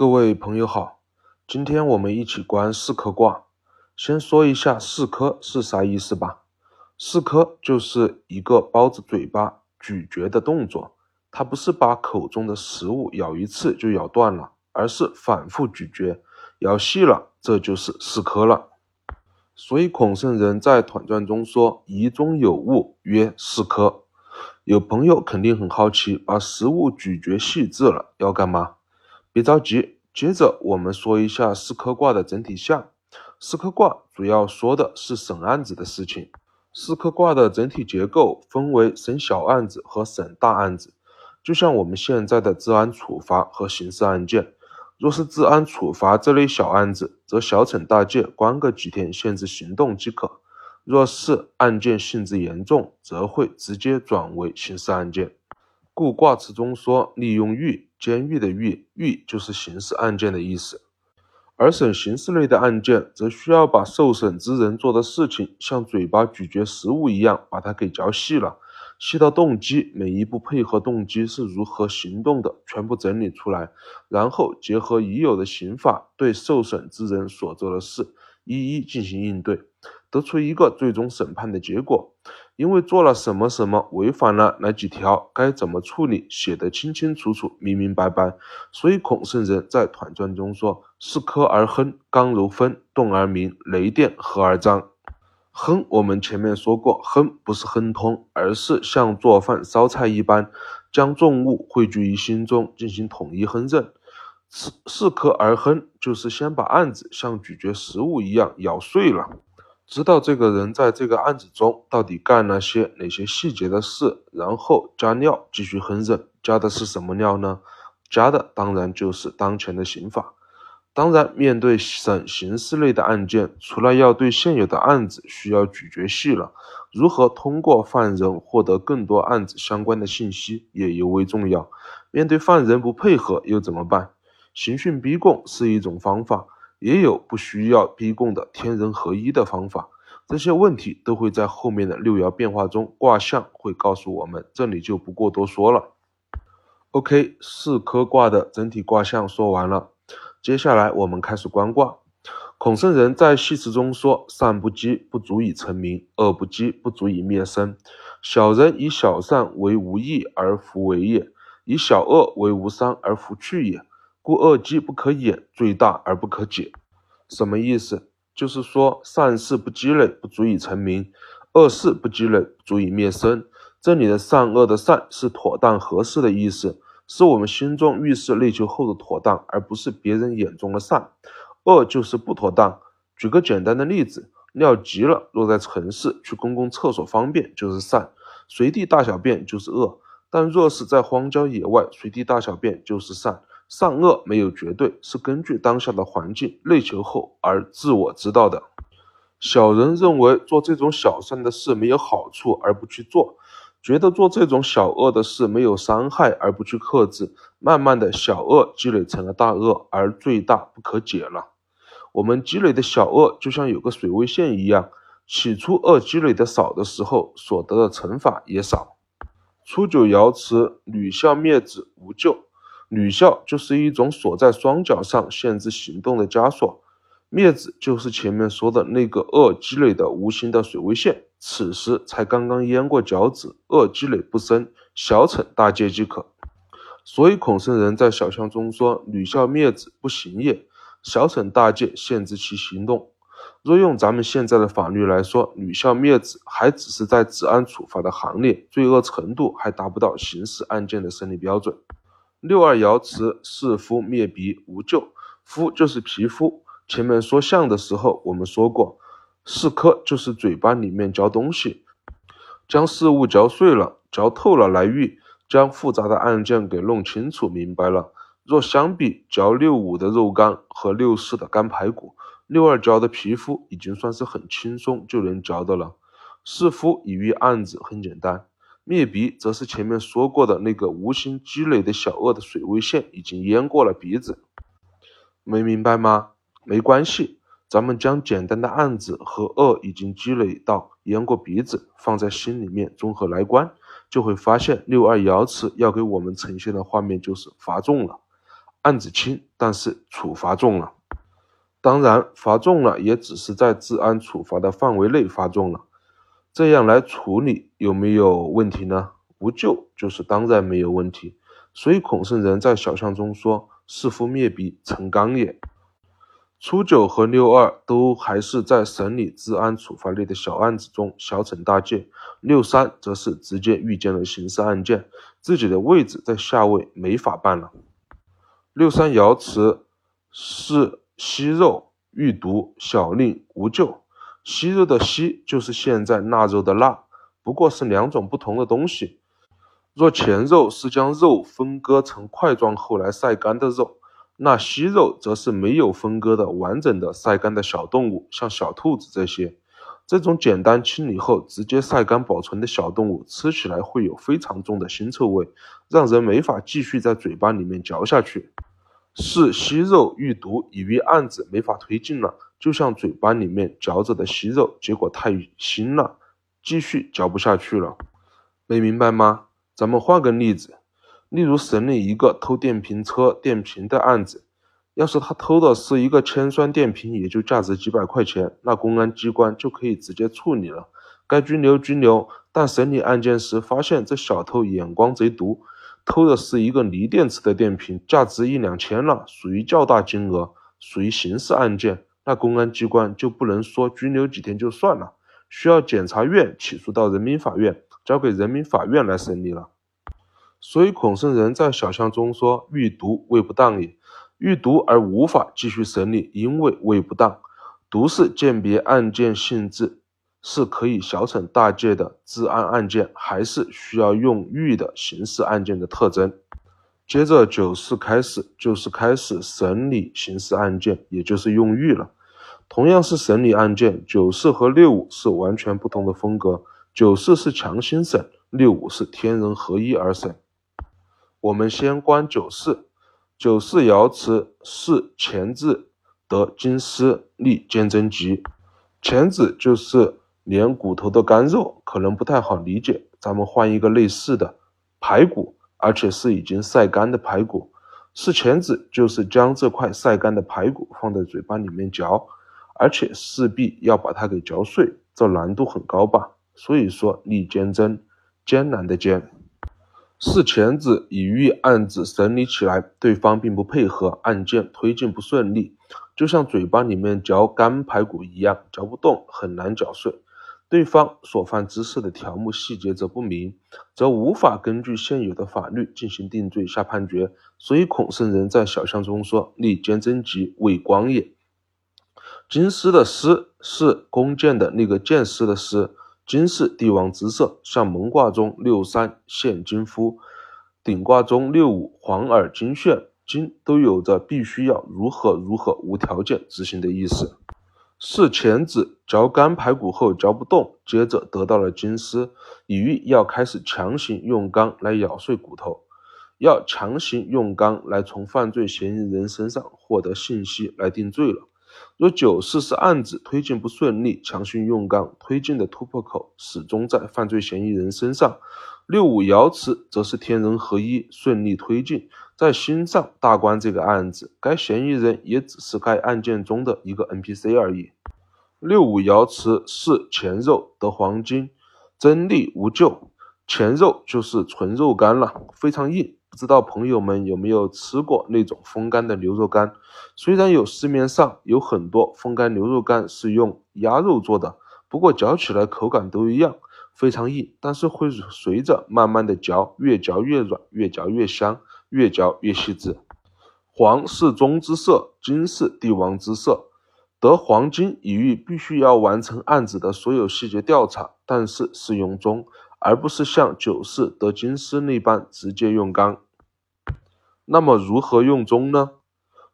各位朋友好，今天我们一起观四颗卦。先说一下四颗是啥意思吧。四颗就是一个包着嘴巴咀嚼的动作，它不是把口中的食物咬一次就咬断了，而是反复咀嚼，咬细了，这就是四颗了。所以孔圣人在《团传》中说：“疑中有物，曰四颗。”有朋友肯定很好奇，把食物咀嚼细致了要干嘛？别着急，接着我们说一下四颗卦的整体象。四颗卦主要说的是审案子的事情。四颗卦的整体结构分为审小案子和审大案子，就像我们现在的治安处罚和刑事案件。若是治安处罚这类小案子，则小惩大戒，关个几天，限制行动即可；若是案件性质严重，则会直接转为刑事案件。故卦辞中说：“利用狱。”监狱的狱，狱就是刑事案件的意思。而审刑事类的案件，则需要把受审之人做的事情，像嘴巴咀嚼食物一样，把它给嚼细了，细到动机，每一步配合动机是如何行动的，全部整理出来，然后结合已有的刑法，对受审之人所做的事，一一进行应对。得出一个最终审判的结果，因为做了什么什么，违反了哪几条，该怎么处理，写得清清楚楚、明明白白。所以孔圣人在《团传》中说：“是科而亨，刚柔分，动而明，雷电合而张。”亨，我们前面说过，亨不是亨通，而是像做饭烧菜一般，将重物汇聚于心中，进行统一烹饪。是是科而亨，就是先把案子像咀嚼食物一样咬碎了。知道这个人在这个案子中到底干了些哪些细节的事，然后加料继续烹饪。加的是什么料呢？加的当然就是当前的刑法。当然，面对审刑事类的案件，除了要对现有的案子需要咀嚼细了，如何通过犯人获得更多案子相关的信息也尤为重要。面对犯人不配合又怎么办？刑讯逼供是一种方法。也有不需要逼供的天人合一的方法，这些问题都会在后面的六爻变化中卦象会告诉我们，这里就不过多说了。OK，四颗卦的整体卦象说完了，接下来我们开始观卦。孔圣人在系辞中说：“善不积，不足以成名；恶不积，不足以灭身。小人以小善为无益而弗为也，以小恶为无伤而弗去也。”故恶积不可掩，罪大而不可解。什么意思？就是说善事不积累，不足以成名；恶事不积累，不足以灭身。这里的善恶的善是妥当合适的意思，是我们心中遇事内求后的妥当，而不是别人眼中的善。恶就是不妥当。举个简单的例子，尿急了，若在城市去公共厕所方便就是善，随地大小便就是恶；但若是在荒郊野外随地大小便就是善。善恶没有绝对，是根据当下的环境内求后而自我知道的。小人认为做这种小善的事没有好处而不去做，觉得做这种小恶的事没有伤害而不去克制，慢慢的小恶积累成了大恶，而罪大不可解了。我们积累的小恶就像有个水位线一样，起初恶积累的少的时候，所得的惩罚也少。初九爻辞：女孝灭子，无咎。女校就是一种锁在双脚上限制行动的枷锁，灭子就是前面说的那个恶积累的无形的水位线，此时才刚刚淹过脚趾，恶积累不深，小惩大戒即可。所以孔圣人在小象中说：“女校灭子不行也，小惩大戒限制其行动。”若用咱们现在的法律来说，女校灭子还只是在治安处罚的行列，罪恶程度还达不到刑事案件的审理标准。六二爻辞：是夫灭鼻，无咎。肤就是皮肤。前面说相的时候，我们说过，四颗就是嘴巴里面嚼东西，将事物嚼碎了、嚼透了来喻，将复杂的案件给弄清楚明白了。若相比嚼六五的肉干和六四的干排骨，六二嚼的皮肤已经算是很轻松就能嚼的了。是夫以喻案子很简单。灭鼻则是前面说过的那个无形积累的小恶的水位线已经淹过了鼻子，没明白吗？没关系，咱们将简单的案子和恶已经积累到淹过鼻子放在心里面综合来观，就会发现六二爻辞要给我们呈现的画面就是罚重了。案子轻，但是处罚重了。当然，罚重了也只是在治安处罚的范围内罚重了。这样来处理有没有问题呢？无咎就是当然没有问题。所以孔圣人在小象中说：“弑父灭鼻，成刚也。”初九和六二都还是在审理治安处罚类的小案子中小惩大戒，六三则是直接遇见了刑事案件，自己的位置在下位，没法办了。六三爻辞是息肉欲毒，小令无咎。息肉的息就是现在腊肉的腊，不过是两种不同的东西。若前肉是将肉分割成块状后来晒干的肉。那息肉则是没有分割的完整的晒干的小动物，像小兔子这些。这种简单清理后直接晒干保存的小动物，吃起来会有非常重的腥臭味，让人没法继续在嘴巴里面嚼下去。是息肉遇毒，以为案子没法推进了，就像嘴巴里面嚼着的息肉，结果太腥了，继续嚼不下去了。没明白吗？咱们换个例子。例如审理一个偷电瓶车电瓶的案子，要是他偷的是一个铅酸电瓶，也就价值几百块钱，那公安机关就可以直接处理了，该拘留拘留。但审理案件时发现这小偷眼光贼毒，偷的是一个锂电池的电瓶，价值一两千了，属于较大金额，属于刑事案件，那公安机关就不能说拘留几天就算了，需要检察院起诉到人民法院，交给人民法院来审理了。所以孔圣人在小象中说：“欲毒未不当也，欲毒而无法继续审理，因为未不当。毒是鉴别案件性质，是可以小惩大戒的治安案件，还是需要用欲的刑事案件的特征。”接着九四开始就是开始审理刑事案件，也就是用欲了。同样是审理案件，九四和六五是完全不同的风格。九四是强行审，六五是天人合一而审。我们先观九四，九四爻辞是前字得金丝立坚贞吉，前子就是连骨头的干肉，可能不太好理解。咱们换一个类似的排骨，而且是已经晒干的排骨。是前子就是将这块晒干的排骨放在嘴巴里面嚼，而且势必要把它给嚼碎，这难度很高吧？所以说立坚贞，艰难的艰。是钳子已遇案子审理起来，对方并不配合，案件推进不顺利，就像嘴巴里面嚼干排骨一样，嚼不动，很难嚼碎。对方所犯之事的条目细节则不明，则无法根据现有的法律进行定罪下判决。所以孔圣人在小象中说：“立坚贞吉，为光也。”金丝的丝是弓箭的那个箭丝的丝。金是帝王之色，像蒙卦中六三现金夫，顶卦中六五黄耳金炫，金都有着必须要如何如何无条件执行的意思。是钳子嚼干排骨后嚼不动，接着得到了金丝，以喻要开始强行用钢来咬碎骨头，要强行用钢来从犯罪嫌疑人身上获得信息来定罪了。若九四是案子推进不顺利，强行用钢推进的突破口始终在犯罪嫌疑人身上；六五爻辞则是天人合一，顺利推进，在心上大关这个案子，该嫌疑人也只是该案件中的一个 NPC 而已。六五爻辞是前肉得黄金，真力无咎。前肉就是纯肉干了，非常硬。不知道朋友们有没有吃过那种风干的牛肉干？虽然有市面上有很多风干牛肉干是用鸭肉做的，不过嚼起来口感都一样，非常硬，但是会随着慢慢的嚼，越嚼越软，越嚼越香，越嚼越细致。黄是中之色，金是帝王之色，得黄金以喻必须要完成案子的所有细节调查，但是是用中。而不是像九四得金丝那般直接用钢。那么如何用中呢？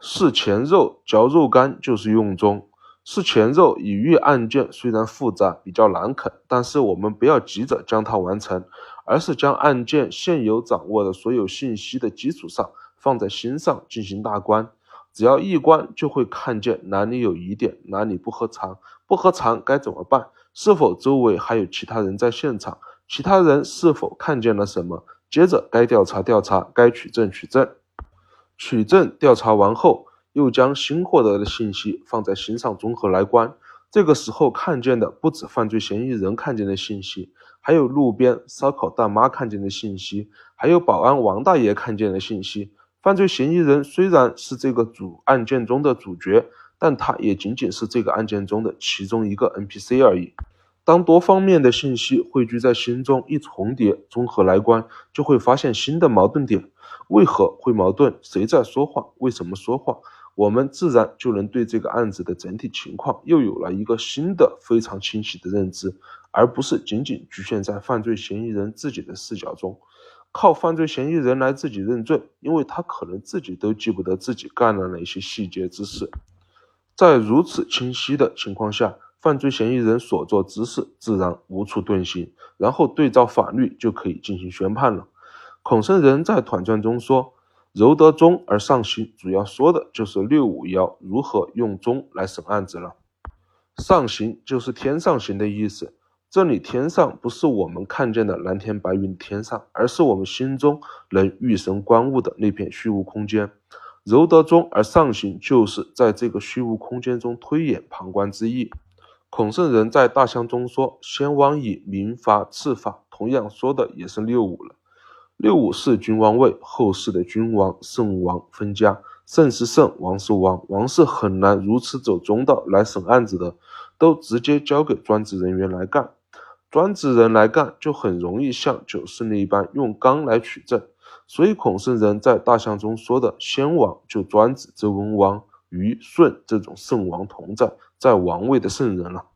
是前肉嚼肉干就是用中。是前肉已遇案件虽然复杂比较难啃，但是我们不要急着将它完成，而是将案件现有掌握的所有信息的基础上放在心上进行大观。只要一观，就会看见哪里有疑点，哪里不合常，不合常该怎么办？是否周围还有其他人在现场？其他人是否看见了什么？接着该调查调查，该取证取证。取证调查完后，又将新获得的信息放在心上综合来观。这个时候看见的不止犯罪嫌疑人看见的信息，还有路边烧烤大妈看见的信息，还有保安王大爷看见的信息。犯罪嫌疑人虽然是这个主案件中的主角，但他也仅仅是这个案件中的其中一个 NPC 而已。当多方面的信息汇聚在心中一重叠，综合来观，就会发现新的矛盾点。为何会矛盾？谁在说谎？为什么说谎？我们自然就能对这个案子的整体情况又有了一个新的、非常清晰的认知，而不是仅仅局限在犯罪嫌疑人自己的视角中。靠犯罪嫌疑人来自己认罪，因为他可能自己都记不得自己干了哪些细节之事。在如此清晰的情况下，犯罪嫌疑人所做之事自然无处遁形，然后对照法律就可以进行宣判了。孔圣人在团传中说：“柔得中而上刑”，主要说的就是六五爻如何用中来审案子了。上刑就是天上行的意思。这里天上不是我们看见的蓝天白云天上，而是我们心中能御神观物的那片虚无空间。柔得中而上行，就是在这个虚无空间中推演旁观之意。孔圣人在大象中说：“先王以民法治法”，同样说的也是六五了。六五是君王位，后世的君王圣王分家，圣是圣，王是王，王是很难如此走中道来审案子的，都直接交给专职人员来干。专职人来干，就很容易像九四那一般用刚来取证，所以孔圣人在大象中说的先王，就专指周文王、虞舜这种圣王同在在王位的圣人了。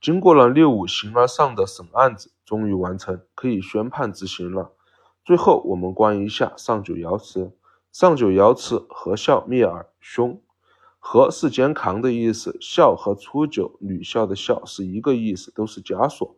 经过了六五形而上的审案子，终于完成，可以宣判执行了。最后，我们观一下上九爻辞：上九爻辞，和孝灭耳，凶。和是肩扛的意思，孝和初九女孝的孝是一个意思，都是枷锁。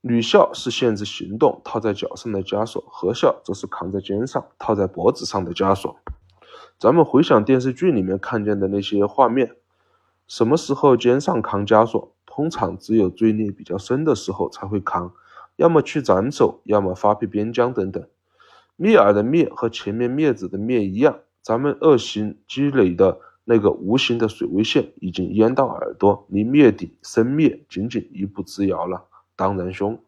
女孝是限制行动，套在脚上的枷锁；和孝则是扛在肩上，套在脖子上的枷锁。咱们回想电视剧里面看见的那些画面，什么时候肩上扛枷锁？通常只有罪孽比较深的时候才会扛，要么去斩首，要么发配边疆等等。灭耳的灭和前面灭子的灭一样，咱们恶行积累的。那个无形的水位线已经淹到耳朵，离灭顶生灭仅仅一步之遥了，当然凶。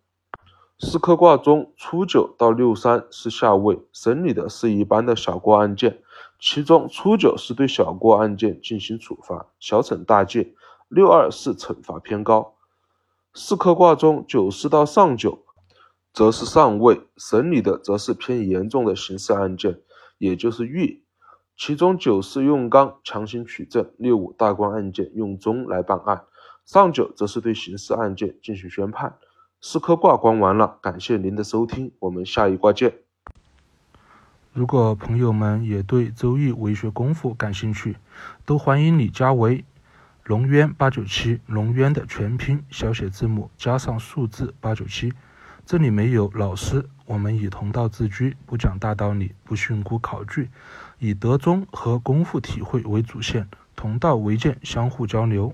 四科卦中初九到六三是下位，审理的是一般的小过案件，其中初九是对小过案件进行处罚，小惩大戒；六二是惩罚偏高。四科卦中九四到上九则是上位，审理的则是偏严重的刑事案件，也就是狱。其中九是用刚强行取证，六五大官案件用中来办案，上九则是对刑事案件进行宣判。四颗卦观完了，感谢您的收听，我们下一卦见。如果朋友们也对周易为学功夫感兴趣，都欢迎你加为龙渊八九七，龙渊的全拼小写字母加上数字八九七。这里没有老师，我们以同道自居，不讲大道理，不训诂考据，以德中和功夫体会为主线，同道为鉴，相互交流。